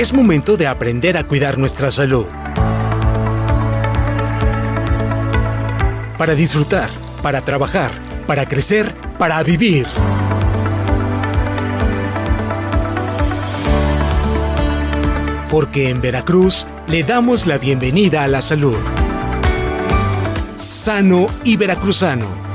Es momento de aprender a cuidar nuestra salud. Para disfrutar, para trabajar, para crecer, para vivir. Porque en Veracruz le damos la bienvenida a la salud. Sano y veracruzano.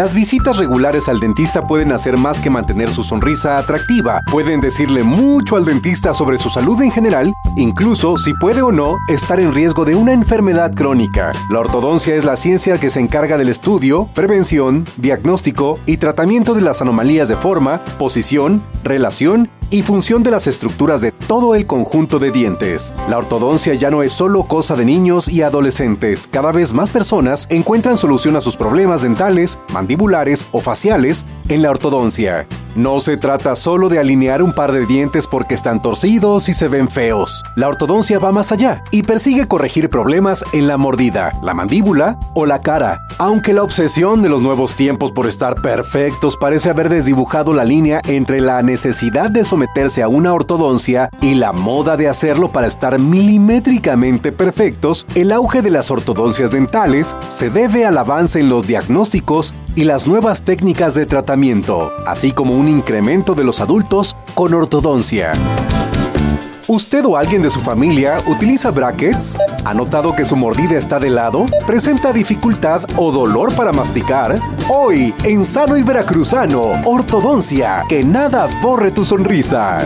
Las visitas regulares al dentista pueden hacer más que mantener su sonrisa atractiva, pueden decirle mucho al dentista sobre su salud en general, incluso si puede o no estar en riesgo de una enfermedad crónica. La ortodoncia es la ciencia que se encarga del estudio, prevención, diagnóstico y tratamiento de las anomalías de forma, posición, relación y función de las estructuras de todo el conjunto de dientes. La ortodoncia ya no es solo cosa de niños y adolescentes. Cada vez más personas encuentran solución a sus problemas dentales, mandibulares o faciales en la ortodoncia. No se trata solo de alinear un par de dientes porque están torcidos y se ven feos. La ortodoncia va más allá y persigue corregir problemas en la mordida, la mandíbula o la cara. Aunque la obsesión de los nuevos tiempos por estar perfectos parece haber desdibujado la línea entre la necesidad de someterse a una ortodoncia y la moda de hacerlo para estar milimétricamente perfectos, el auge de las ortodoncias dentales se debe al avance en los diagnósticos y las nuevas técnicas de tratamiento, así como un incremento de los adultos con ortodoncia. ¿Usted o alguien de su familia utiliza brackets? ¿Ha notado que su mordida está de lado? ¿Presenta dificultad o dolor para masticar? Hoy, en Sano y Veracruzano, ortodoncia, que nada borre tu sonrisa.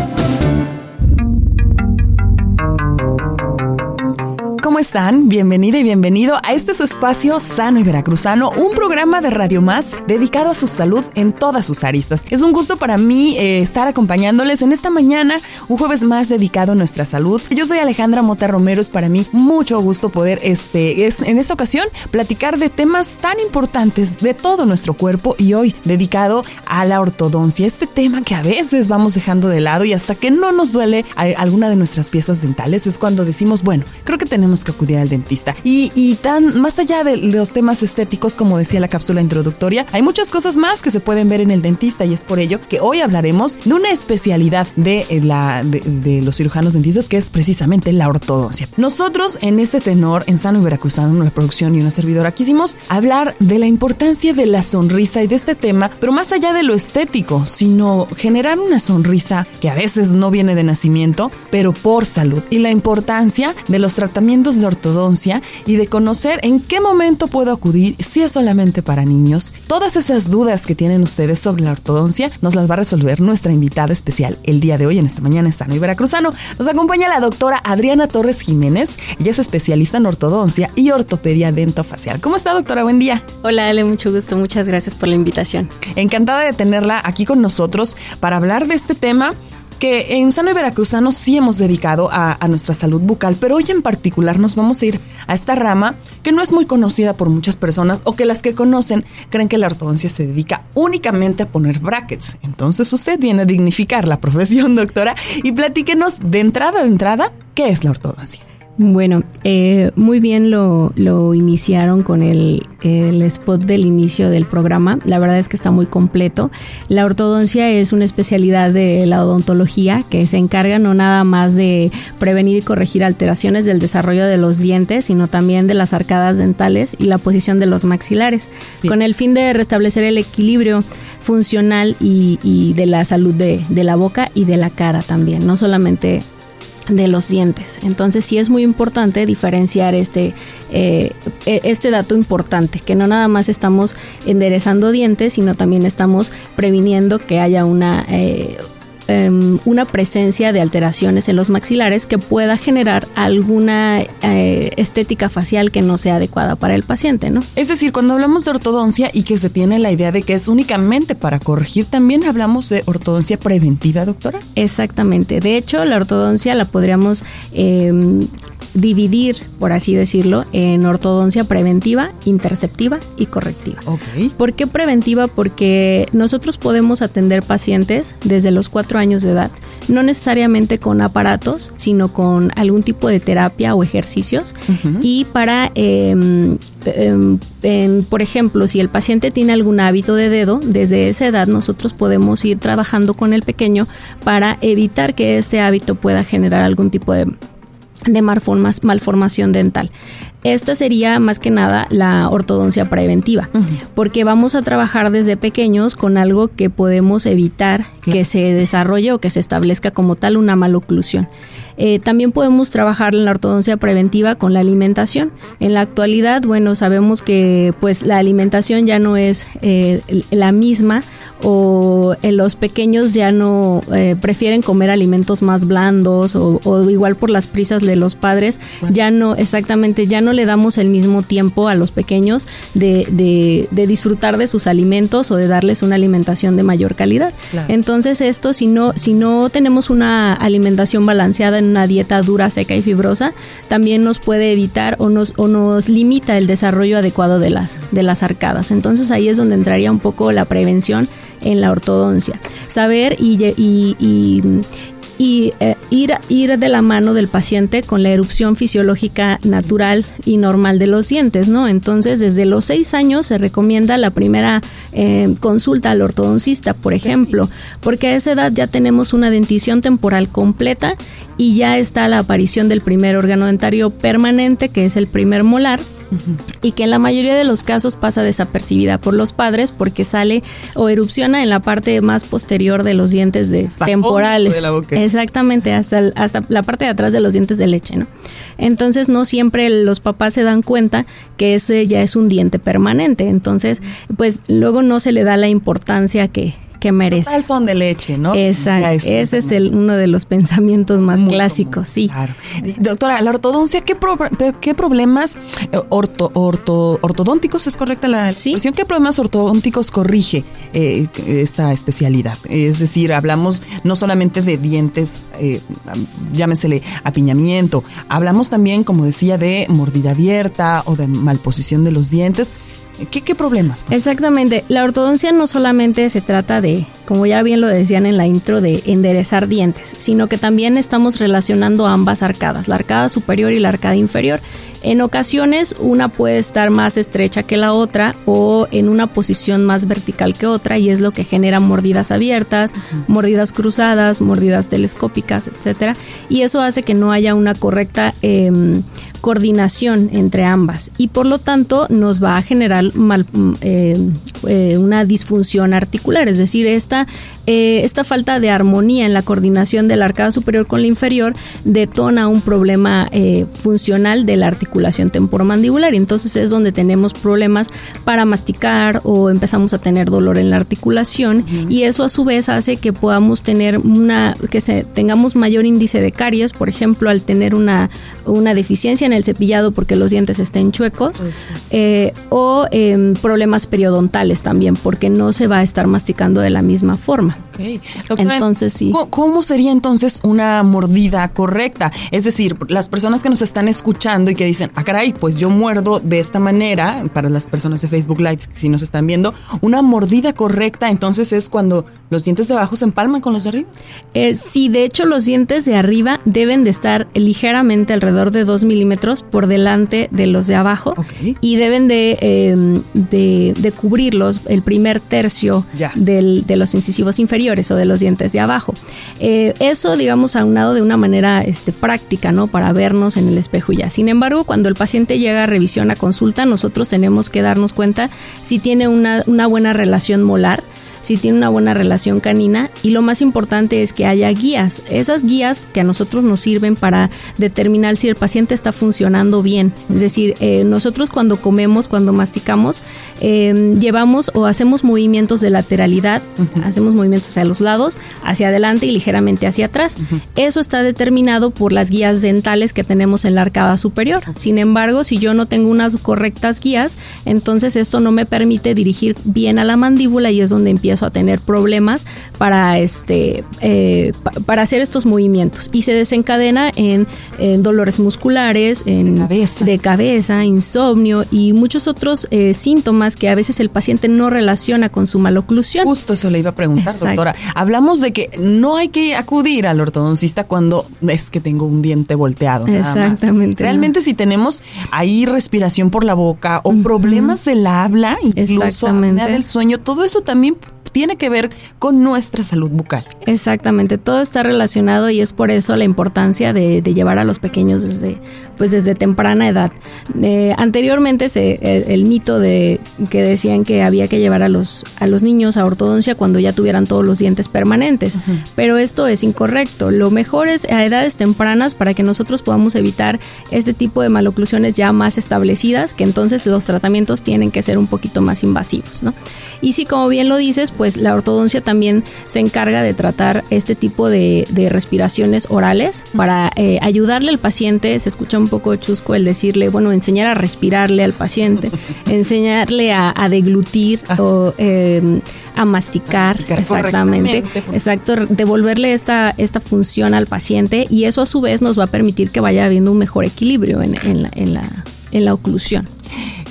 ¿Cómo están? Bienvenida y bienvenido a este su espacio sano y veracruzano, un programa de Radio Más dedicado a su salud en todas sus aristas. Es un gusto para mí eh, estar acompañándoles en esta mañana, un jueves más dedicado a nuestra salud. Yo soy Alejandra Mota Romero, es para mí mucho gusto poder este, es, en esta ocasión platicar de temas tan importantes de todo nuestro cuerpo y hoy dedicado a la ortodoncia, este tema que a veces vamos dejando de lado y hasta que no nos duele alguna de nuestras piezas dentales es cuando decimos, bueno, creo que tenemos que acudir al dentista. Y, tan más allá de los temas estéticos, como decía la cápsula introductoria, hay muchas cosas más que se pueden ver en el dentista y es por ello que hoy hablaremos de una especialidad de, eh, la, de, los cirujanos dentistas que es precisamente la ortodoncia. Nosotros en este tenor, en Sano y Veracruzano, la producción y una servidora, quisimos hablar de la importancia de la sonrisa y de este tema, pero más allá de lo estético, sino generar una sonrisa que a veces no viene de nacimiento, pero por salud y la importancia de los tratamientos de ortodoncia y de conocer en qué momento puedo acudir si es solamente para niños. Todas esas dudas que tienen ustedes sobre la ortodoncia nos las va a resolver nuestra invitada especial el día de hoy en esta mañana en Sano y Veracruzano. Nos acompaña la doctora Adriana Torres Jiménez. Ella es especialista en ortodoncia y ortopedia dentofacial. ¿Cómo está, doctora? Buen día. Hola, Ale, mucho gusto. Muchas gracias por la invitación. Encantada de tenerla aquí con nosotros para hablar de este tema en Sano y Veracruzano sí hemos dedicado a, nuestra salud bucal, pero hoy en particular nos vamos a ir a esta rama que no es muy conocida por muchas personas o que las que conocen creen que la ortodoncia se dedica únicamente a poner brackets. Entonces usted viene a dignificar la profesión, doctora, y platíquenos de entrada de entrada qué es la ortodoncia. Bueno, eh, muy bien lo, lo iniciaron con el, el, spot del inicio del programa. La verdad es que está muy completo. La ortodoncia es una especialidad de la odontología que se encarga no nada más de prevenir y corregir alteraciones del desarrollo de los dientes, sino también de las arcadas dentales y la posición de los maxilares, con el fin de restablecer el equilibrio funcional y, y de la salud de, de la boca y de la cara también, no solamente de los dientes. Entonces sí es muy importante diferenciar este, eh, e, este dato importante, que no nada más estamos enderezando dientes, sino también estamos previniendo que haya una, eh, Em, una presencia de alteraciones en los maxilares que pueda generar alguna eh, estética facial que no sea adecuada para el paciente, ¿no? Es decir, cuando hablamos de ortodoncia y que se tiene la idea de que es únicamente para corregir, también hablamos de ortodoncia preventiva, doctora. Exactamente. De hecho, la ortodoncia la podríamos em, dividir, por así decirlo, en ortodoncia preventiva, interceptiva y correctiva. ¿Por qué preventiva? Porque nosotros podemos atender pacientes desde los cuatro años de edad, no necesariamente con aparatos, sino con algún tipo de terapia o ejercicios. Y para, em, em, por ejemplo, si el paciente tiene algún hábito de dedo, desde esa edad nosotros podemos ir trabajando con el pequeño para evitar que este hábito pueda generar algún tipo de de malformación dental. Esta sería más que nada la ortodoncia preventiva, porque vamos a trabajar desde pequeños con algo que podemos evitar que se desarrolle o que se establezca como tal una maloclusión. Eh, también podemos trabajar en la ortodoncia preventiva con la alimentación. En la actualidad, bueno, sabemos que pues la alimentación ya no es eh, la misma o en los pequeños ya no eh, prefieren comer alimentos más blandos o, igual por las prisas de los padres, ya no exactamente, ya no le damos el mismo tiempo a los pequeños de, de, disfrutar de sus alimentos o de darles una alimentación de mayor calidad. Entonces esto, si no, si no tenemos una alimentación balanceada en una dieta dura, seca y fibrosa, también nos puede evitar o nos, o nos limita el desarrollo adecuado de las, de las arcadas. Entonces ahí es donde entraría un poco la prevención en la ortodoncia. Saber y, y, y eh, ir, ir de la mano del paciente con la erupción fisiológica natural y normal de los dientes, ¿no? Entonces, desde los seis años se recomienda la primera eh, consulta al ortodoncista, por ejemplo, porque a esa edad ya tenemos una dentición temporal completa y ya está la aparición del primer órgano dentario permanente, que es el primer molar y que en la mayoría de los casos pasa desapercibida por los padres porque sale o erupciona en la parte más posterior de los dientes de temporales. Exactamente, hasta, hasta la parte de atrás de los dientes de leche, ¿no? Entonces no siempre los papás se dan cuenta que ese ya es un diente permanente, entonces pues luego no se le da la importancia que, que merece. Al son de leche, ¿no? Exacto. Ese es el, uno de los pensamientos más clásicos, sí. Claro. Doctora, la ortodoncia, ¿qué, qué problemas eh, orto, orto, ortodónticos es correcta la expresión? ¿Qué problemas ortodónticos corrige eh, esta especialidad? Es decir, hablamos no solamente de dientes, eh, llámesele apiñamiento, hablamos también, como decía, de mordida abierta o de malposición de los dientes. ¿Qué, problemas? Exactamente. La ortodoncia no solamente se trata de, como ya bien lo decían en la intro, de enderezar dientes, sino que también estamos relacionando ambas arcadas, la arcada superior y la arcada inferior. En ocasiones una puede estar más estrecha que la otra o en una posición más vertical que otra y es lo que genera mordidas abiertas, mordidas cruzadas, mordidas telescópicas, etcétera. Y eso hace que no haya una correcta em, coordinación entre ambas y por lo tanto nos va a generar mal, eh, eh, una disfunción articular, es decir, esta, eh, esta falta de armonía en la coordinación de la arcada superior con la inferior detona un problema funcional de la articulación temporomandibular. Entonces es donde tenemos problemas para masticar o empezamos a tener dolor en la articulación. Y eso a su vez hace que podamos tener una que se, tengamos mayor índice de caries, por ejemplo, al tener una, una deficiencia en el cepillado porque los dientes estén chuecos eh, o em, problemas periodontales también porque no se va a estar masticando de la misma forma. Entonces sí. ¿cómo, sería entonces una mordida correcta? Es decir, las personas que nos están escuchando y que dicen, ah caray, pues yo muerdo de esta manera, para las personas de Facebook Live si nos están viendo, una mordida correcta entonces es cuando los dientes de abajo se empalman con los de arriba. Eh, sí, de hecho los dientes de arriba deben de estar ligeramente alrededor de 2 milímetros por delante de los de abajo y deben em, de, de, cubrirlos el primer tercio del, de los incisivos inferiores o de los dientes de abajo. Eh, eso, digamos, aunado de una manera este, práctica, ¿no? Para vernos en el espejo ya. Sin embargo, cuando el paciente llega a revisión a consulta, nosotros tenemos que darnos cuenta si tiene una buena relación molar si tiene una buena relación canina y lo más importante es que haya guías. Esas guías que a nosotros nos sirven para determinar si el paciente está funcionando bien. Es decir, eh, nosotros cuando comemos, cuando masticamos, em, llevamos o hacemos movimientos de lateralidad, hacemos movimientos hacia los lados, hacia adelante y ligeramente hacia atrás. Eso está determinado por las guías dentales que tenemos en la arcada superior. Sin embargo, si yo no tengo unas correctas guías, entonces esto no me permite dirigir bien a la mandíbula y es donde empieza empiezo a tener problemas para, este, eh, para hacer estos movimientos. Y se desencadena en, dolores musculares, en, de, cabeza. insomnio y muchos otros eh, síntomas que a veces el paciente no relaciona con su maloclusión. Justo eso le iba a preguntar, doctora. Hablamos de que no hay que acudir al ortodoncista cuando es que tengo un diente volteado. Exactamente. Realmente si tenemos ahí respiración por la boca o problemas del habla, incluso del sueño, todo eso también tiene que ver con nuestra salud bucal. Exactamente, todo está relacionado y es por eso la importancia de, llevar a los pequeños desde, pues desde temprana edad. Eh, anteriormente se, el, mito de que decían que había que llevar a los, a los niños a ortodoncia cuando ya tuvieran todos los dientes permanentes, pero esto es incorrecto. Lo mejor es a edades tempranas para que nosotros podamos evitar este tipo de maloclusiones ya más establecidas, que entonces los tratamientos tienen que ser un poquito más invasivos, ¿no? Y si como bien lo dices, pues pues la ortodoncia también se encarga de tratar este tipo de, respiraciones orales para eh, ayudarle al paciente. Se escucha un poco chusco el decirle, bueno, enseñar a respirarle al paciente, enseñarle a, deglutir o em, a masticar, exactamente, exacto, devolverle esta, esta función al paciente y eso a su vez nos va a permitir que vaya habiendo un mejor equilibrio en, la, en, la, en la oclusión.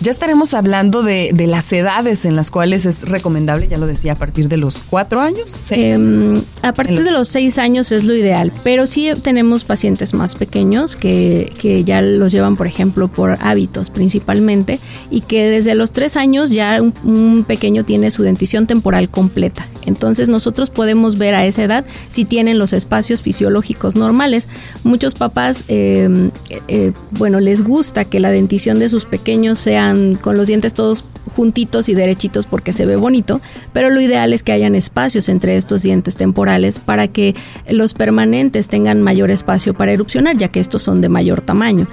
Ya estaremos hablando de, las edades en las cuales es recomendable, ya lo decía, a partir de los cuatro años. Em, a partir de los seis años es lo ideal, pero sí tenemos pacientes más pequeños que, que ya los llevan, por ejemplo, por hábitos principalmente, y que desde los tres años ya un, pequeño tiene su dentición temporal completa. Entonces nosotros podemos ver a esa edad si tienen los espacios fisiológicos normales. Muchos papás, eh, eh, bueno, les gusta que la dentición de sus pequeños sean con los dientes todos juntitos y derechitos porque se ve bonito, pero lo ideal es que hayan espacios entre estos dientes temporales para que los permanentes tengan mayor espacio para erupcionar, ya que estos son de mayor tamaño.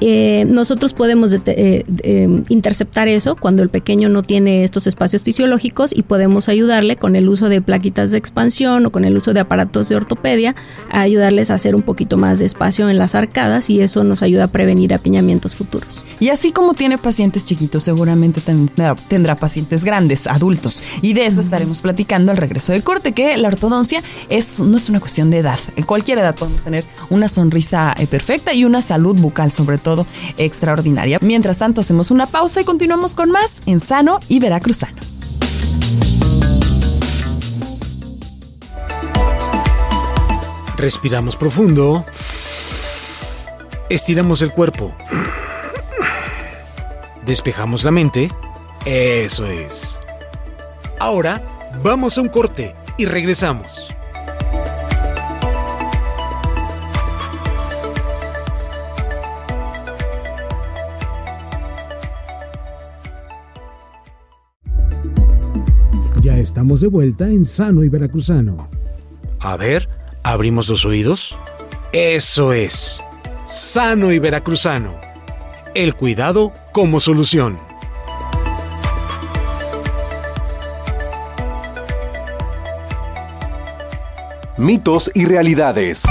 Eh, nosotros podemos eh, interceptar eso cuando el pequeño no tiene estos espacios fisiológicos y podemos ayudarle con el uso de plaquitas de expansión o con el uso de aparatos de ortopedia a ayudarles a hacer un poquito más de espacio en las arcadas y eso nos ayuda a prevenir apiñamientos futuros. Y así como tiene pacientes chiquitos, seguramente también tendrá pacientes grandes, adultos. Y de eso estaremos platicando al regreso de corte, que la ortodoncia es, no es una cuestión de edad. En cualquier edad podemos tener una sonrisa eh, perfecta y una salud bucal sobre todo extraordinaria. Mientras tanto, hacemos una pausa y continuamos con más en Sano y Veracruzano. Respiramos profundo. Estiramos el cuerpo. Despejamos la mente. Eso es. Ahora vamos a un corte y regresamos. Estamos de vuelta en Sano y Veracruzano. A ver, abrimos los oídos. Eso es. Sano y Veracruzano. El cuidado como solución. Mitos y realidades.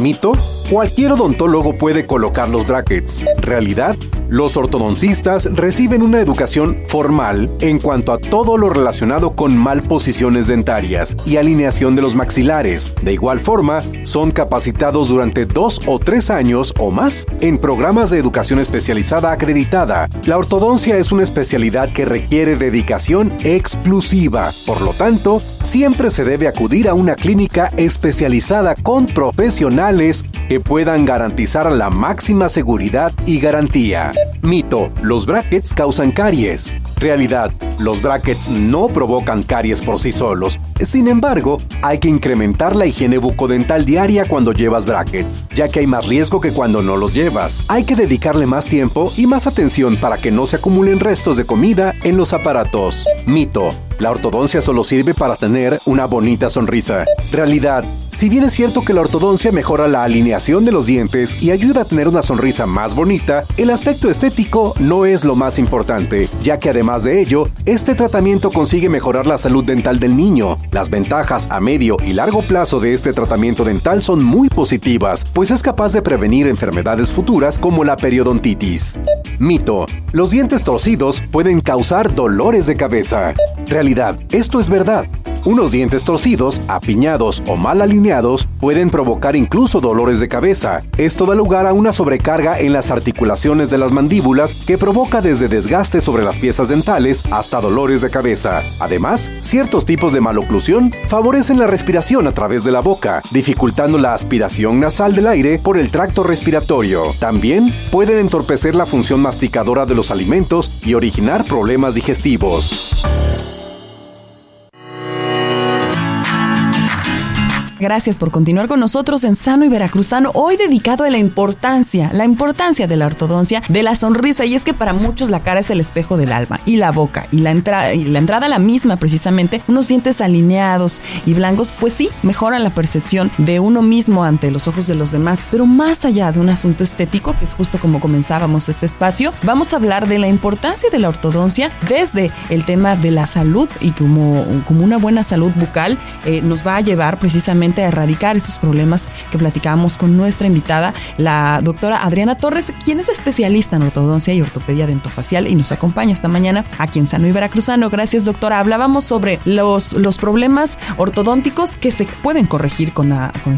Mito Cualquier odontólogo puede colocar los brackets. Realidad, los ortodoncistas reciben una educación formal en cuanto a todo lo relacionado con malposiciones dentarias y alineación de los maxilares. De igual forma, son capacitados durante dos o tres años o más en programas de educación especializada acreditada. La ortodoncia es una especialidad que requiere dedicación exclusiva. Por lo tanto, siempre se debe acudir a una clínica especializada con profesionales que puedan garantizar la máxima seguridad y garantía. Mito, los brackets causan caries. Realidad, los brackets no provocan caries por sí solos. Sin embargo, hay que incrementar la higiene bucodental diaria cuando llevas brackets, ya que hay más riesgo que cuando no los llevas. Hay que dedicarle más tiempo y más atención para que no se acumulen restos de comida en los aparatos. Mito, la ortodoncia solo sirve para tener una bonita sonrisa. Realidad, si bien es cierto que la ortodoncia mejora la alineación de los dientes y ayuda a tener una sonrisa más bonita, el aspecto estético no es lo más importante, ya que además de ello, Este tratamiento consigue mejorar la salud dental del niño. Las ventajas a medio y largo plazo de este tratamiento dental son muy positivas, pues es capaz de prevenir enfermedades futuras como la periodontitis. Mito. Los dientes torcidos pueden causar dolores de cabeza. Realidad. Esto es verdad. Unos dientes torcidos, apiñados o mal alineados pueden provocar incluso dolores de cabeza. Esto da lugar a una sobrecarga en las articulaciones de las mandíbulas que provoca desde desgaste sobre las piezas dentales hasta dolores de cabeza. Además, ciertos tipos de maloclusión favorecen la respiración a través de la boca, dificultando la aspiración nasal del aire por el tracto respiratorio. También pueden entorpecer la función masticadora de los alimentos y originar problemas digestivos. Gracias por continuar con nosotros en Sano y Veracruzano, hoy dedicado a la importancia, la importancia de la ortodoncia, de la sonrisa, y es que para muchos la cara es el espejo del alma, y la boca, y la entrada, y la entrada la misma precisamente, unos dientes alineados y blancos, pues sí, mejoran la percepción de uno mismo ante los ojos de los demás, pero más allá de un asunto estético, que es justo como comenzábamos este espacio, vamos a hablar de la importancia de la ortodoncia desde el tema de la salud y como, como una buena salud bucal eh, nos va a llevar precisamente a erradicar esos problemas que platicábamos con nuestra invitada, la doctora Adriana Torres, quien es especialista en ortodoncia y ortopedia dentofacial y nos acompaña esta mañana aquí en Sano y Veracruzano. Gracias, doctora. Hablábamos sobre los, los problemas ortodónticos que se pueden corregir con la, con,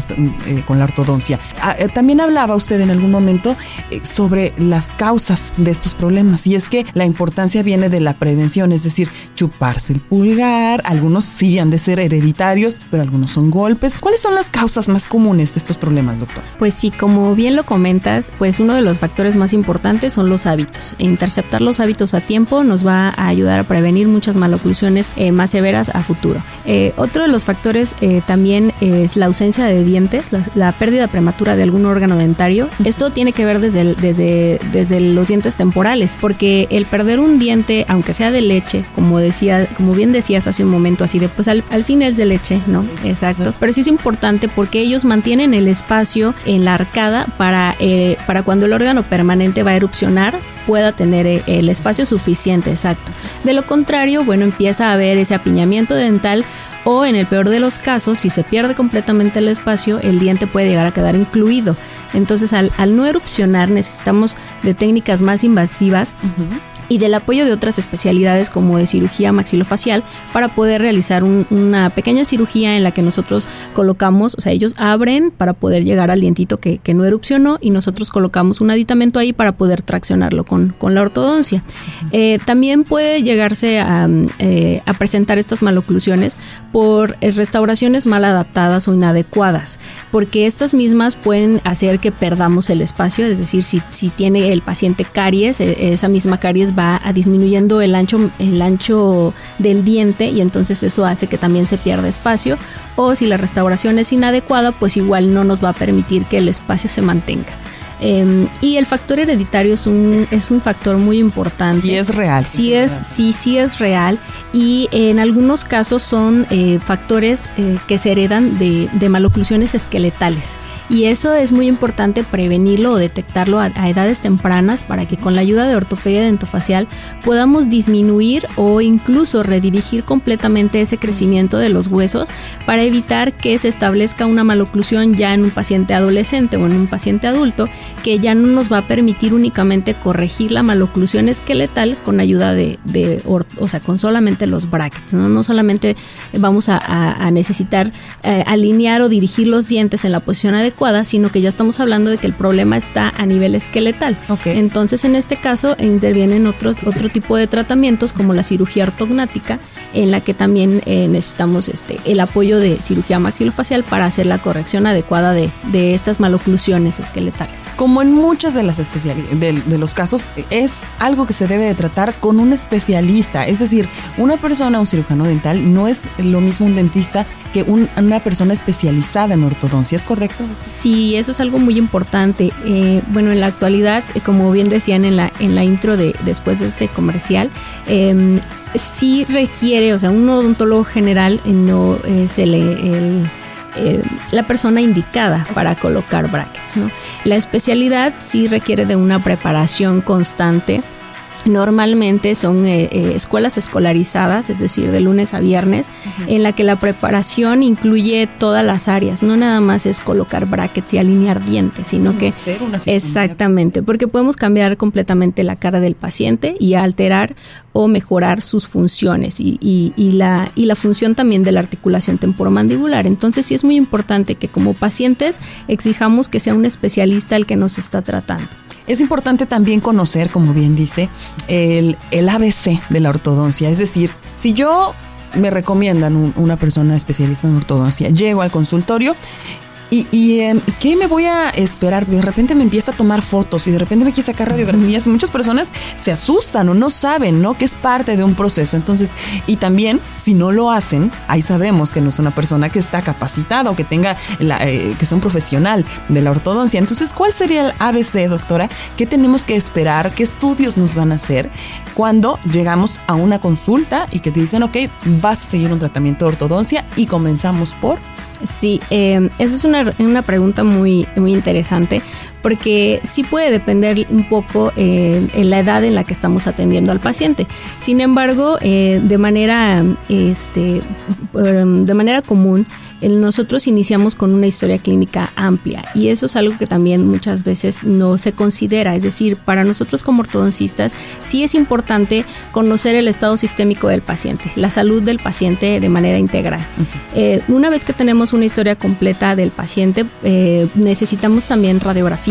eh, la ortodoncia. Ah, eh, también hablaba usted en algún momento eh, sobre las causas de estos problemas y es que la importancia viene de la prevención, es decir, chuparse el pulgar, algunos sí han de ser hereditarios, pero algunos son golpes. ¿Cuáles son las causas más comunes de estos problemas, doctor? Pues sí, como bien lo comentas, pues uno de los factores más importantes son los hábitos. Interceptar los hábitos a tiempo nos va a ayudar a prevenir muchas maloclusiones eh, más severas a futuro. Eh, otro de los factores eh, también es la ausencia de dientes, la, pérdida prematura de algún órgano dentario. Esto tiene que ver desde, desde, desde los dientes temporales, porque el perder un diente, aunque sea de leche, como decía, como bien decías hace un momento, así de pues al, fin es de leche, ¿no? Exacto. Pero sí importante porque ellos mantienen el espacio en la arcada para, eh, para cuando el órgano permanente va a erupcionar pueda tener eh, el espacio suficiente, exacto. De lo contrario, bueno, empieza a haber ese apiñamiento dental o en el peor de los casos, si se pierde completamente el espacio, el diente puede llegar a quedar incluido. Entonces, al, no erupcionar, necesitamos de técnicas más invasivas y del apoyo de otras especialidades como de cirugía maxilofacial para poder realizar una pequeña cirugía en la que nosotros colocamos, o sea, ellos abren para poder llegar al dientito que, no erupcionó y nosotros colocamos un aditamento ahí para poder traccionarlo con, la ortodoncia. Eh, también puede llegarse a, eh, a, presentar estas maloclusiones por eh, restauraciones mal adaptadas o inadecuadas, porque estas mismas pueden hacer que perdamos el espacio, es decir, si, si tiene el paciente caries, esa misma caries va disminuyendo el ancho, el ancho del diente y entonces eso hace que también se pierda espacio. O si la restauración es inadecuada, pues igual no nos va a permitir que el espacio se mantenga. Em, y el factor hereditario es un, es un factor muy importante. Sí es real. Sí, es, sí, sí es real. Y en algunos casos son eh, factores eh, que se heredan de, de maloclusiones esqueletales. Y eso es muy importante prevenirlo o detectarlo a, edades tempranas para que con la ayuda de ortopedia dentofacial podamos disminuir o incluso redirigir completamente ese crecimiento de los huesos para evitar que se establezca una maloclusión ya en un paciente adolescente o en un paciente adulto que ya no nos va a permitir únicamente corregir la maloclusión esqueletal con ayuda de, o sea, con solamente los brackets, no, no solamente vamos a, necesitar eh, alinear o dirigir los dientes en la posición adecuada, sino que ya estamos hablando de que el problema está a nivel esqueletal. Entonces, en este caso, intervienen otros, otro tipo de tratamientos como la cirugía ortognática, en la que también eh, necesitamos este, el apoyo de cirugía maxilofacial para hacer la corrección adecuada de, de estas maloclusiones esqueletales. Como en muchas de las especialidades, de, los casos, es algo que se debe de tratar con un especialista. Es decir, una persona, un cirujano dental, no es lo mismo un dentista que una persona especializada en ortodoncia, ¿es correcto? Sí, eso es algo muy importante. Eh, bueno, en la actualidad, eh, como bien decían en la, en la intro de después de este comercial, eh, sí requiere, o sea, un odontólogo general no es el, la persona indicada para colocar brackets. ¿no? La especialidad sí requiere de una preparación constante Normalmente son eh, eh, escuelas escolarizadas, es decir, de lunes a viernes, en la que la preparación incluye todas las áreas, no nada más es colocar brackets y alinear dientes, sino que exactamente, porque podemos cambiar completamente la cara del paciente y alterar o mejorar sus funciones y, y, la, y la función también de la articulación temporomandibular. Entonces sí es muy importante que como pacientes exijamos que sea un especialista el que nos está tratando. Es importante también conocer, como bien dice, el, el ABC de la ortodoncia. Es decir, si yo me recomiendan una persona especialista en ortodoncia, llego al consultorio y, em, ¿qué me voy a esperar? De repente me empieza a tomar fotos y de repente me quiere sacar radiografías. Muchas personas se asustan o no saben, ¿no? Que es parte de un proceso. Entonces, y también, si no lo hacen, ahí sabemos que no es una persona que está capacitada o que tenga, la, eh, que sea un profesional de la ortodoncia. Entonces, ¿cuál sería el ABC, doctora? ¿Qué tenemos que esperar? ¿Qué estudios nos van a hacer cuando llegamos a una consulta y que te dicen, ok, vas a seguir un tratamiento de ortodoncia y comenzamos por Sí, eh, esa es una, una, pregunta muy, muy interesante porque sí puede depender un poco eh, en la edad en la que estamos atendiendo al paciente. Sin embargo, eh, de manera este, de manera común, nosotros iniciamos con una historia clínica amplia y eso es algo que también muchas veces no se considera. Es decir, para nosotros como ortodoncistas sí es importante conocer el estado sistémico del paciente, la salud del paciente de manera integral. Eh, una vez que tenemos una historia completa del paciente, eh, necesitamos también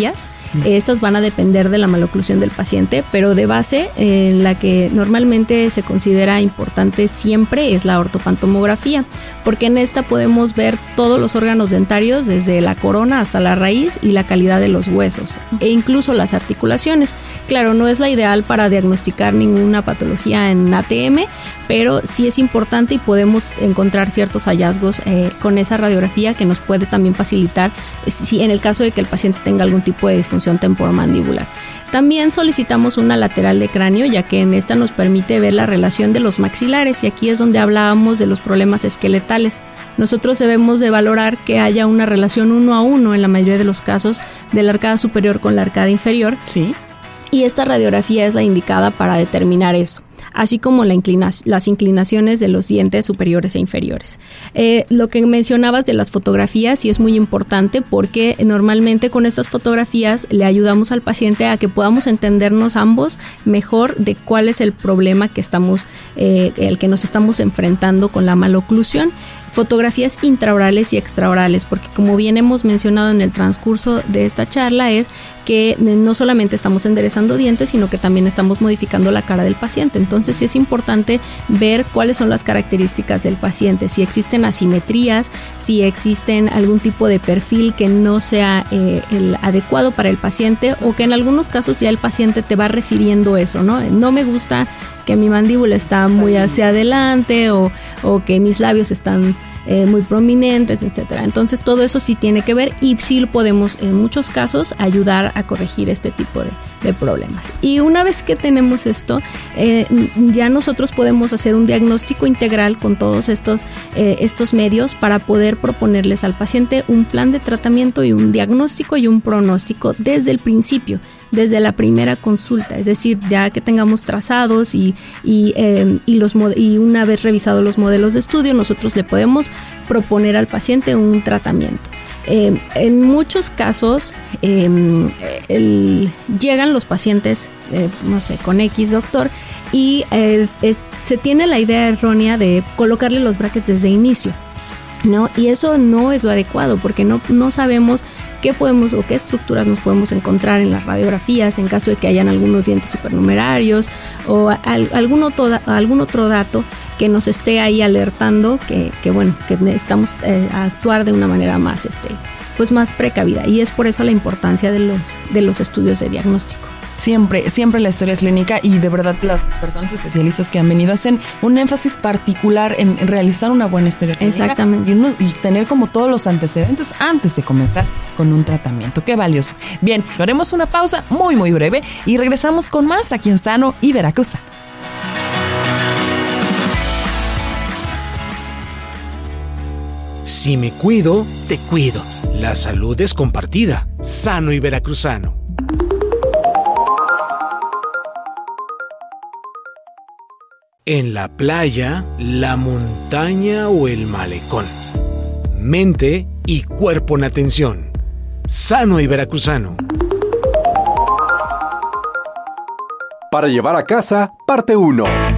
Yes. Radiografías estas van a depender de la maloclusión del paciente, pero de base en la que normalmente se considera importante siempre es la ortopantomografía, porque en esta podemos ver todos los órganos dentarios desde la corona hasta la raíz y la calidad de los huesos e incluso las articulaciones. Claro, no es la ideal para diagnosticar ninguna patología en ATM, pero sí es importante y podemos encontrar ciertos hallazgos eh, con esa radiografía que nos puede también facilitar eh, si en el caso de que el paciente tenga algún tipo de disfunción temporomandibular. También solicitamos una lateral de cráneo ya que en esta nos permite ver la relación de los maxilares y aquí es donde hablábamos de los problemas esqueletales. Nosotros debemos de valorar que haya una relación uno a uno en la mayoría de los casos de la arcada superior con la arcada inferior. Sí. Y esta radiografía es la indicada para determinar eso así como las inclinaciones de los dientes superiores e inferiores. Eh, lo que mencionabas de las fotografías sí es muy importante porque normalmente con estas fotografías le ayudamos al paciente a que podamos entendernos ambos mejor de cuál es el problema que estamos, eh, el que nos estamos enfrentando con la maloclusión fotografías intraorales y extraorales, porque como bien hemos mencionado en el transcurso de esta charla es que no solamente estamos enderezando dientes, sino que también estamos modificando la cara del paciente. Entonces sí es importante ver cuáles son las características del paciente, si existen asimetrías, si existen algún tipo de perfil que no sea eh, el adecuado para el paciente o que en algunos casos ya el paciente te va refiriendo eso, ¿no? No me gusta que mi mandíbula está muy hacia adelante o, o que mis labios están eh, muy prominentes, etcétera. Entonces todo eso sí tiene que ver y sí podemos en muchos casos ayudar a corregir este tipo de, problemas. Y una vez que tenemos esto, eh, ya nosotros podemos hacer un diagnóstico integral con todos estos, eh, estos medios para poder proponerles al paciente un plan de tratamiento y un diagnóstico y un pronóstico desde el principio desde la primera consulta, es decir, ya que tengamos trazados y, y, los, y una vez revisados los modelos de estudio, nosotros le podemos proponer al paciente un tratamiento. Eh, en muchos casos em, llegan los pacientes, eh, no sé, con X doctor y eh, se tiene la idea errónea de colocarle los brackets desde inicio. ¿no? Y eso no es lo adecuado porque no, no sabemos qué podemos o qué estructuras nos podemos encontrar en las radiografías en caso de que hayan algunos dientes supernumerarios o algún, otro, algún otro dato que nos esté ahí alertando que, bueno, que necesitamos eh, actuar de una manera más, este, pues más precavida. Y es por eso la importancia de los, de los estudios de diagnóstico siempre, siempre la historia clínica y de verdad las personas especialistas que han venido hacen un énfasis particular en realizar una buena historia clínica. Exactamente. Y, tener como todos los antecedentes antes de comenzar con un tratamiento. Qué valioso. Bien, haremos una pausa muy, muy breve y regresamos con más aquí en Sano y Veracruz. Si me cuido, te cuido. La salud es compartida. Sano y veracruzano. En la playa, la montaña o el malecón. Mente y cuerpo en atención. Sano y veracruzano. Para llevar a casa, parte 1.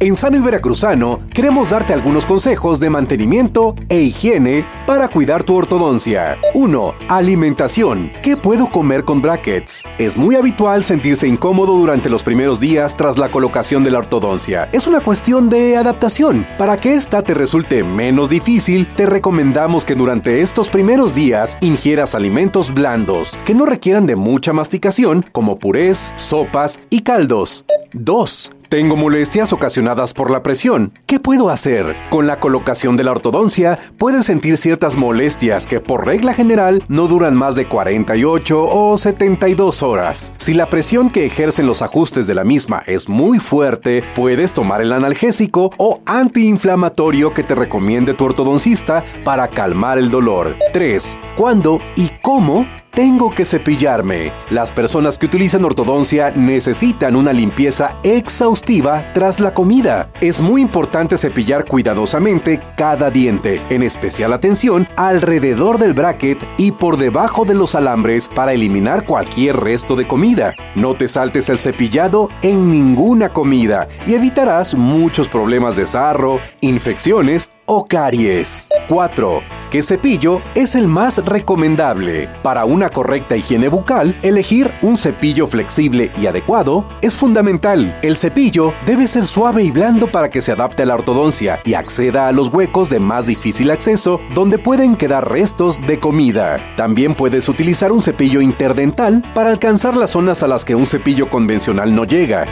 En Sano y Veracruzano queremos darte algunos consejos de mantenimiento e higiene para cuidar tu ortodoncia. 1. Alimentación. ¿Qué puedo comer con brackets? Es muy habitual sentirse incómodo durante los primeros días tras la colocación de la ortodoncia. Es una cuestión de adaptación. Para que esta te resulte menos difícil, te recomendamos que durante estos primeros días ingieras alimentos blandos, que no requieran de mucha masticación, como purés, sopas y caldos. 2. Tengo molestias ocasionadas por la presión. ¿Qué puedo hacer? Con la colocación de la ortodoncia, puedes sentir ciertas molestias que por regla general no duran más de 48 o 72 horas. Si la presión que ejercen los ajustes de la misma es muy fuerte, puedes tomar el analgésico o antiinflamatorio que te recomiende tu ortodoncista para calmar el dolor. 3. ¿Cuándo y cómo tengo que cepillarme. Las personas que utilizan ortodoncia necesitan una limpieza exhaustiva tras la comida. Es muy importante cepillar cuidadosamente cada diente, en especial atención alrededor del bracket y por debajo de los alambres para eliminar cualquier resto de comida. No te saltes el cepillado en ninguna comida y evitarás muchos problemas de sarro, infecciones o caries. 4. ¿Qué cepillo es el más recomendable? Para una correcta higiene bucal, elegir un cepillo flexible y adecuado es fundamental. El cepillo debe ser suave y blando para que se adapte a la ortodoncia y acceda a los huecos de más difícil acceso donde pueden quedar restos de comida. También puedes utilizar un cepillo interdental para alcanzar las zonas a las que un cepillo convencional no llega.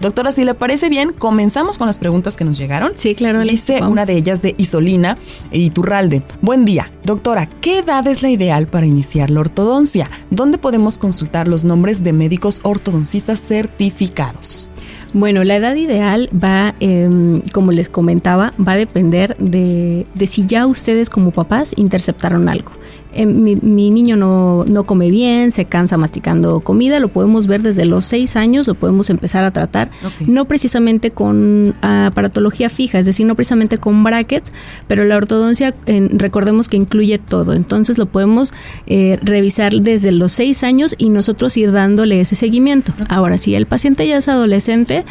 Doctora, si le parece bien, comenzamos con las preguntas que nos llegaron. Sí, claro. Dice una de ellas de Isolina Iturralde. Buen día. Doctora, ¿qué edad es la ideal para iniciar la ortodoncia? ¿Dónde podemos consultar los nombres de médicos ortodoncistas certificados? Bueno, la edad ideal va, eh, como les comentaba, va a depender de, de si ya ustedes como papás interceptaron algo. Eh, mi, mi, niño no, no, come bien, se cansa masticando comida, lo podemos ver desde los seis años, lo podemos empezar a tratar, okay. no precisamente con aparatología fija, es decir, no precisamente con brackets, pero la ortodoncia, eh, recordemos que incluye todo, entonces lo podemos eh, revisar desde los seis años y nosotros ir dándole ese seguimiento. Okay. Ahora, si el paciente ya es adolescente,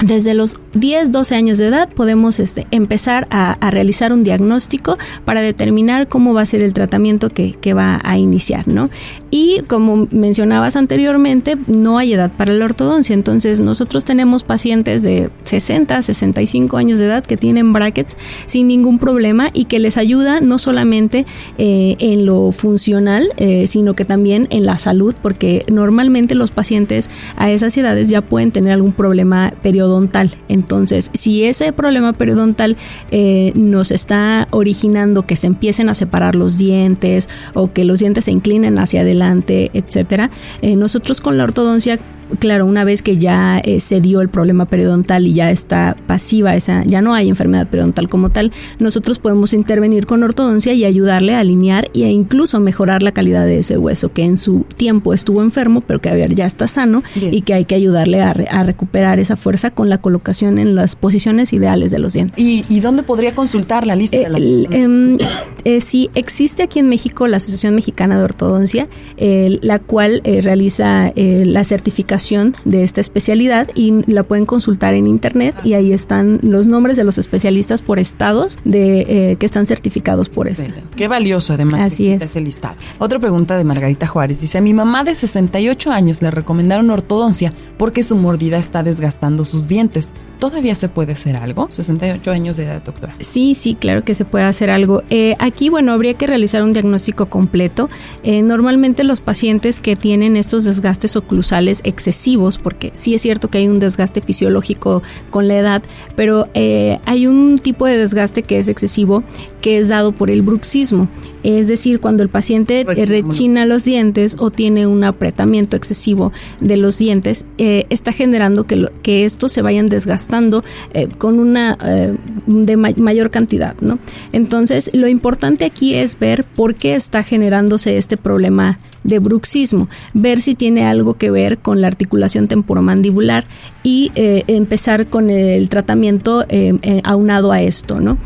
desde los 10, 12 años de edad podemos este, empezar a, a, realizar un diagnóstico para determinar cómo va a ser el tratamiento que, que, va a iniciar, ¿no? Y como mencionabas anteriormente, no hay edad para la ortodoncia, entonces nosotros tenemos pacientes de 60, 65 años de edad que tienen brackets sin ningún problema y que les ayuda no solamente eh, en lo funcional, eh, sino que también en la salud, porque normalmente los pacientes a esas edades ya pueden tener algún problema periodontal periodontal. Entonces, si ese problema periodontal eh, nos está originando que se empiecen a separar los dientes o que los dientes se inclinen hacia adelante, etcétera, eh, nosotros con la ortodoncia claro, una vez que ya eh, se dio el problema periodontal y ya está pasiva esa, ya no hay enfermedad periodontal como tal, nosotros podemos intervenir con ortodoncia y ayudarle a alinear e incluso mejorar la calidad de ese hueso que en su tiempo estuvo enfermo, pero que a ver, ya está sano Bien. y que hay que ayudarle a, re, a, recuperar esa fuerza con la colocación en las posiciones ideales de los dientes. ¿Y, y dónde podría consultar la lista? Eh, de las... eh, eh, sí, existe aquí en México la Asociación Mexicana de Ortodoncia, eh, la cual realiza la certificación de esta especialidad y la pueden consultar en internet y ahí están los nombres de los especialistas por estados de eh, que están certificados por esto. Qué valioso además Así es. ese listado. Otra pregunta de Margarita Juárez dice, a mi mamá de 68 años le recomendaron ortodoncia porque su mordida está desgastando sus dientes. ¿Todavía se puede hacer algo? 68 años de edad, doctora. Sí, sí, claro que se puede hacer algo. Eh, aquí, bueno, habría que realizar un diagnóstico completo. Eh, normalmente los pacientes que tienen estos desgastes oclusales excesivos, porque sí es cierto que hay un desgaste fisiológico con la edad, pero eh, hay un tipo de desgaste que es excesivo, que es dado por el bruxismo. Es decir, cuando el paciente rechina, rechina los dientes o tiene un apretamiento excesivo de los dientes, está generando que, lo, que estos se vayan desgastando gastando eh, con una eh, de ma mayor cantidad, ¿no? Entonces, lo importante aquí es ver por qué está generándose este problema de bruxismo, ver si tiene algo que ver con la articulación temporomandibular y eh, empezar con el tratamiento eh, aunado a esto, ¿no?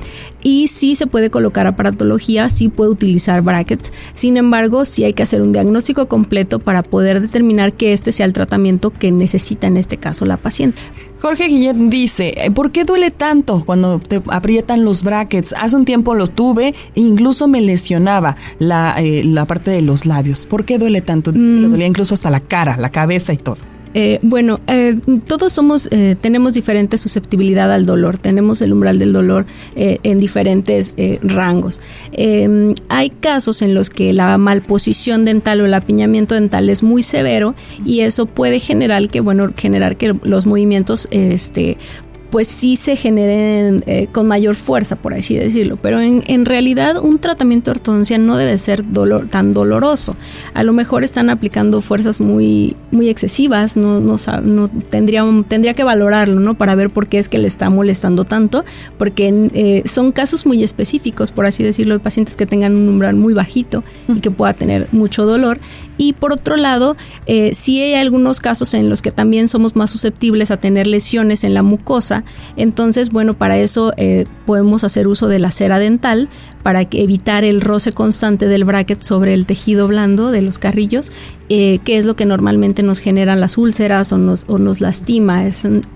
y sí se puede colocar aparatología, sí puede utilizar brackets. Sin embargo, sí hay que hacer un diagnóstico completo para poder determinar que este sea el tratamiento que necesita en este caso la paciente. Jorge Guillet dice, ¿por qué duele tanto cuando te aprietan los brackets? Hace un tiempo lo tuve e incluso me lesionaba la, eh, la parte de los labios. ¿Por qué duele tanto? Dice le mm. dolía incluso hasta la cara, la cabeza y todo. Eh, bueno, eh, todos somos, eh, tenemos diferente susceptibilidad al dolor, tenemos el umbral del dolor en diferentes rangos. Em, hay casos en los que la malposición dental o el apiñamiento dental es muy severo y eso puede generar que, bueno, generar que los movimientos este, pues sí se generen eh, con mayor fuerza, por así decirlo. Pero en, en, realidad un tratamiento de ortodoncia no debe ser dolor, tan doloroso. A lo mejor están aplicando fuerzas muy, muy excesivas, no, no, no tendría, tendría que valorarlo, ¿no? Para ver por qué es que le está molestando tanto, porque eh, son casos muy específicos, por así decirlo, de pacientes que tengan un umbral muy bajito y que pueda tener mucho dolor. Y por otro lado, eh, sí hay algunos casos en los que también somos más susceptibles a tener lesiones en la mucosa, entonces, bueno, para eso eh, podemos hacer uso de la cera dental para evitar el roce constante del bracket sobre el tejido blando de los carrillos, eh, que es lo que normalmente nos generan las úlceras o nos, o nos lastima.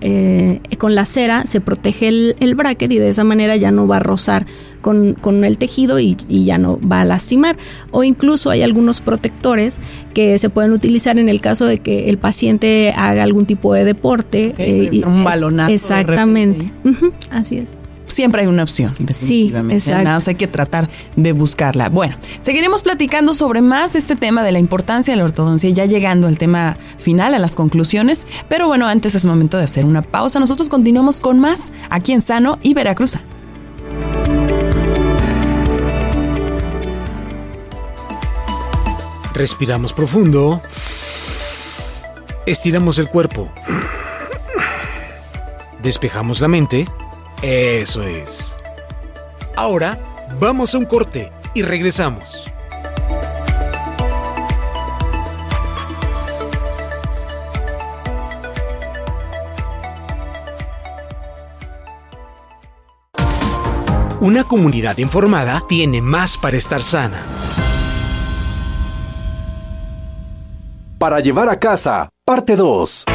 Eh, con la cera se protege el, el, bracket y de esa manera ya no va a rozar con, con el tejido y, y, ya no va a lastimar. O incluso hay algunos protectores que se pueden utilizar en el caso de que el paciente haga algún tipo de deporte. Eh, un balonazo. Exactamente. así es siempre hay una opción. Definitivamente. Sí, exacto. Nada hay que tratar de buscarla. Bueno, seguiremos platicando sobre más de este tema de la importancia de la ortodoncia, ya llegando al tema final, a las conclusiones. Pero bueno, antes es momento de hacer una pausa. Nosotros continuamos con más aquí en Sano y Veracruz. Respiramos profundo. Estiramos el cuerpo. Despejamos la mente eso es. Ahora vamos a un corte y regresamos. Una comunidad informada tiene más para estar sana. Para llevar a casa, parte 2.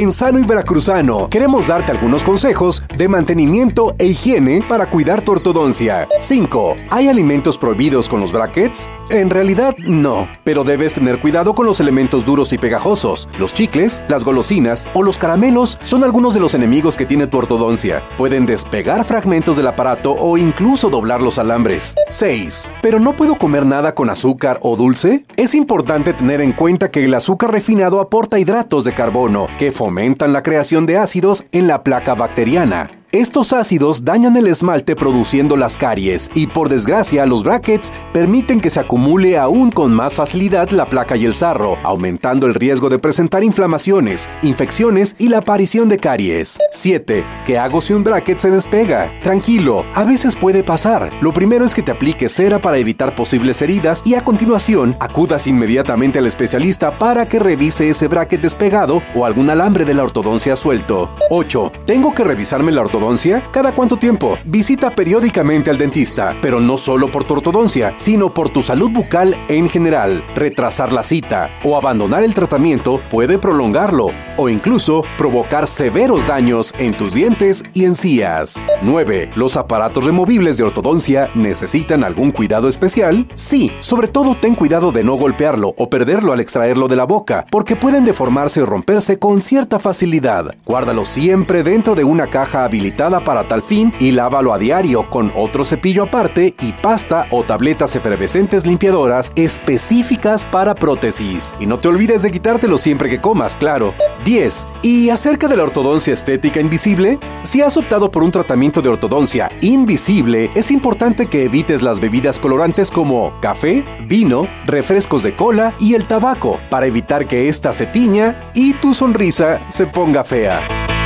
En Sano y Veracruzano queremos darte algunos consejos de mantenimiento e higiene para cuidar tu ortodoncia. 5. ¿Hay alimentos prohibidos con los brackets? En realidad no, pero debes tener cuidado con los elementos duros y pegajosos. Los chicles, las golosinas o los caramelos son algunos de los enemigos que tiene tu ortodoncia. Pueden despegar fragmentos del aparato o incluso doblar los alambres. 6. ¿Pero no puedo comer nada con azúcar o dulce? Es importante tener en cuenta que el azúcar refinado aporta hidratos de carbono que fomentan la creación de ácidos en la placa bacteriana. Estos ácidos dañan el esmalte produciendo las caries y por desgracia los brackets permiten que se acumule aún con más facilidad la placa y el sarro, aumentando el riesgo de presentar inflamaciones, infecciones y la aparición de caries. 7. ¿Qué hago si un bracket se despega? Tranquilo, a veces puede pasar. Lo primero es que te apliques cera para evitar posibles heridas y a continuación acudas inmediatamente al especialista para que revise ese bracket despegado o algún alambre de la ortodoncia suelto. 8. Tengo que revisarme la ortodoncia ortodoncia? ¿Cada cuánto tiempo? Visita periódicamente al dentista, pero no solo por tu ortodoncia, sino por tu salud bucal en general. Retrasar la cita o abandonar el tratamiento puede prolongarlo o incluso provocar severos daños en tus dientes y encías. 9. ¿Los aparatos removibles de ortodoncia necesitan algún cuidado especial? Sí, sobre todo ten cuidado de no golpearlo o perderlo al extraerlo de la boca, porque pueden deformarse o romperse con cierta facilidad. Guárdalo siempre dentro de una caja habilitada para tal fin y lávalo a diario con otro cepillo aparte y pasta o tabletas efervescentes limpiadoras específicas para prótesis. Y no te olvides de quitártelo siempre que comas, claro. 10. ¿Y acerca de la ortodoncia estética invisible? Si has optado por un tratamiento de ortodoncia invisible, es importante que evites las bebidas colorantes como café, vino, refrescos de cola y el tabaco para evitar que esta se tiña y tu sonrisa se ponga fea.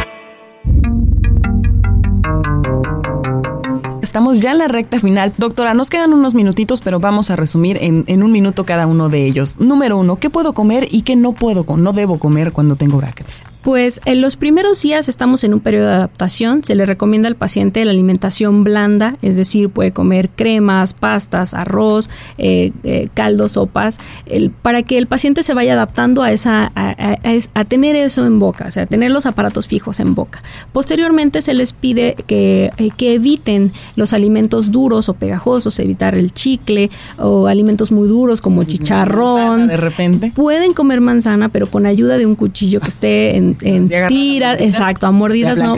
Estamos ya en la recta final. Doctora, nos quedan unos minutitos, pero vamos a resumir en, en un minuto cada uno de ellos. Número uno, ¿qué puedo comer y qué no puedo, no debo comer cuando tengo brackets? Pues en los primeros días estamos en un periodo de adaptación. Se le recomienda al paciente la alimentación blanda, es decir, puede comer cremas, pastas, arroz, eh, eh, caldos, sopas, para que el paciente se vaya adaptando a, esa, a, tener eso en boca, o sea, tener los aparatos fijos en boca. Posteriormente se les pide que, eh, que eviten los alimentos duros o pegajosos, evitar el chicle o alimentos muy duros como chicharrón. de repente. Pueden comer manzana, pero con ayuda de un cuchillo que esté en en, tiras, exacto, a mordidas no.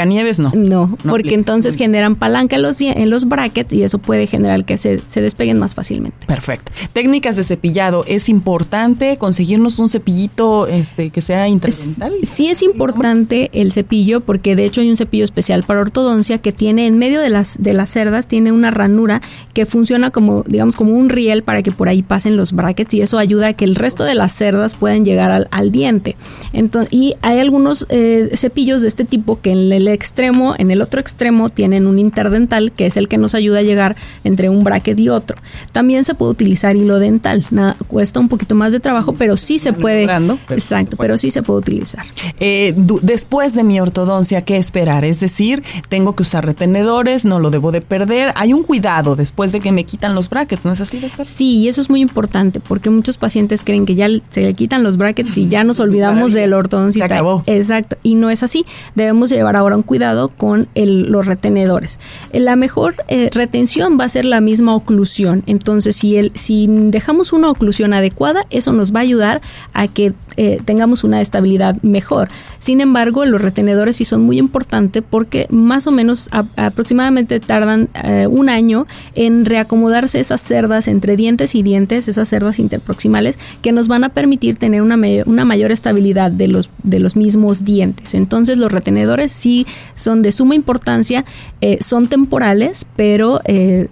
no. No, porque entonces generan palanca en los, en los brackets y eso puede generar que se, se despeguen más fácilmente. Perfecto. Técnicas de cepillado, ¿es importante conseguirnos un cepillito este que sea intradental? Sí es importante el cepillo porque de hecho hay un cepillo especial para ortodoncia que tiene en medio de las de las cerdas tiene una ranura que funciona como digamos como un riel para que por ahí pasen los brackets y eso ayuda a que el resto de las cerdas puedan llegar al, al diente. Entonces, y hay algunos unos eh, cepillos de este tipo que en el extremo, en el otro extremo, tienen un interdental, que es el que nos ayuda a llegar entre un bracket y otro. También se puede utilizar hilo dental. Nada, cuesta un poquito más de trabajo, pero sí se puede. exacto, pero sí se puede utilizar. Eh, después de mi ortodoncia, ¿qué esperar? Es decir, tengo que usar retenedores, no lo debo de perder. Hay un cuidado después de que me quitan los brackets, ¿no es así, doctor? Sí, y eso es muy importante porque muchos pacientes creen que ya se le quitan los brackets y ya nos olvidamos del ortodoncista. Se acabó. Exacto, y no es así. Debemos llevar ahora un cuidado con los retenedores. Eh, la mejor eh, retención va a ser la misma oclusión. Entonces, si, el, si dejamos una oclusión adecuada, eso nos va a ayudar a que eh, tengamos una estabilidad mejor. Sin embargo, los retenedores sí son muy importantes porque más o menos aproximadamente tardan un año en reacomodarse esas cerdas entre dientes y dientes, esas cerdas interproximales, que nos van a permitir tener una, mayor estabilidad de los mismos dientes. Entonces los retenedores sí son de suma importancia, eh, son temporales, pero eh,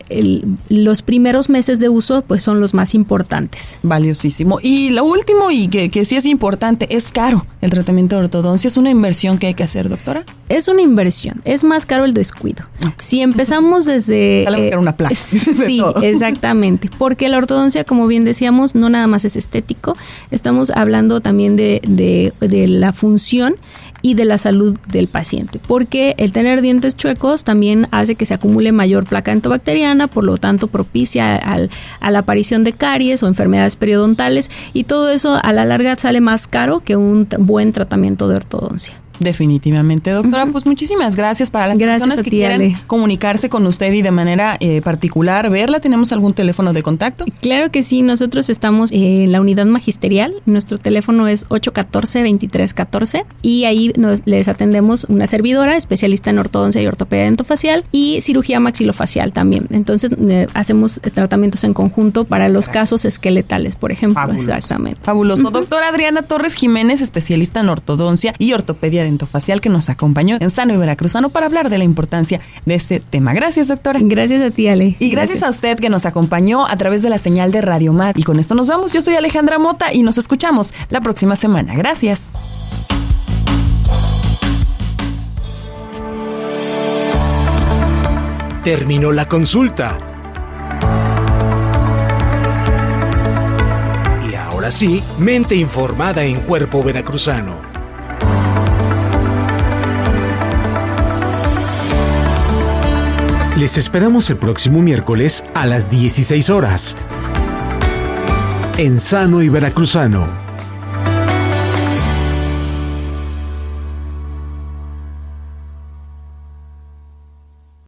los primeros meses de uso pues son los más importantes. Valiosísimo. Y lo último y que, que sí es importante, es caro el tratamiento de ortodoncia. ¿Es una inversión que hay que hacer, doctora? Es una inversión, es más caro el descuido. Si empezamos desde... Eh, una placa. Sí, exactamente. Porque la ortodoncia, como bien decíamos, no nada más es estético, estamos hablando también de, de, de la función y de la salud del paciente, porque el tener dientes chuecos también hace que se acumule mayor placa entobacteriana, por lo tanto propicia al, a la aparición de caries o enfermedades periodontales y todo eso a la larga sale más caro que un buen tratamiento de ortodoncia. Definitivamente, doctora. Pues muchísimas gracias para las personas que quieran comunicarse con usted y de manera eh, particular verla. ¿Tenemos algún teléfono de contacto? Claro que sí. Nosotros estamos en la unidad magisterial. Nuestro teléfono es 814-2314 y ahí nos, les atendemos una servidora especialista en ortodoncia y ortopedia dentofacial y cirugía maxilofacial también. Entonces eh, hacemos tratamientos en conjunto para los casos esqueletales, por ejemplo. Exactamente. Fabuloso. Doctora Adriana Torres Jiménez, especialista en ortodoncia y ortopedia facial que nos acompañó en Sano y Veracruzano para hablar de la importancia de este tema. Gracias, doctora. Gracias a ti, Ale. Y gracias, a usted que nos acompañó a través de la señal de Radio Mat. Y con esto nos vamos. Yo soy Alejandra Mota y nos escuchamos la próxima semana. Gracias. Terminó la consulta. Y ahora sí, mente informada en cuerpo veracruzano. Les esperamos el próximo miércoles a las 16 horas. En Sano y Veracruzano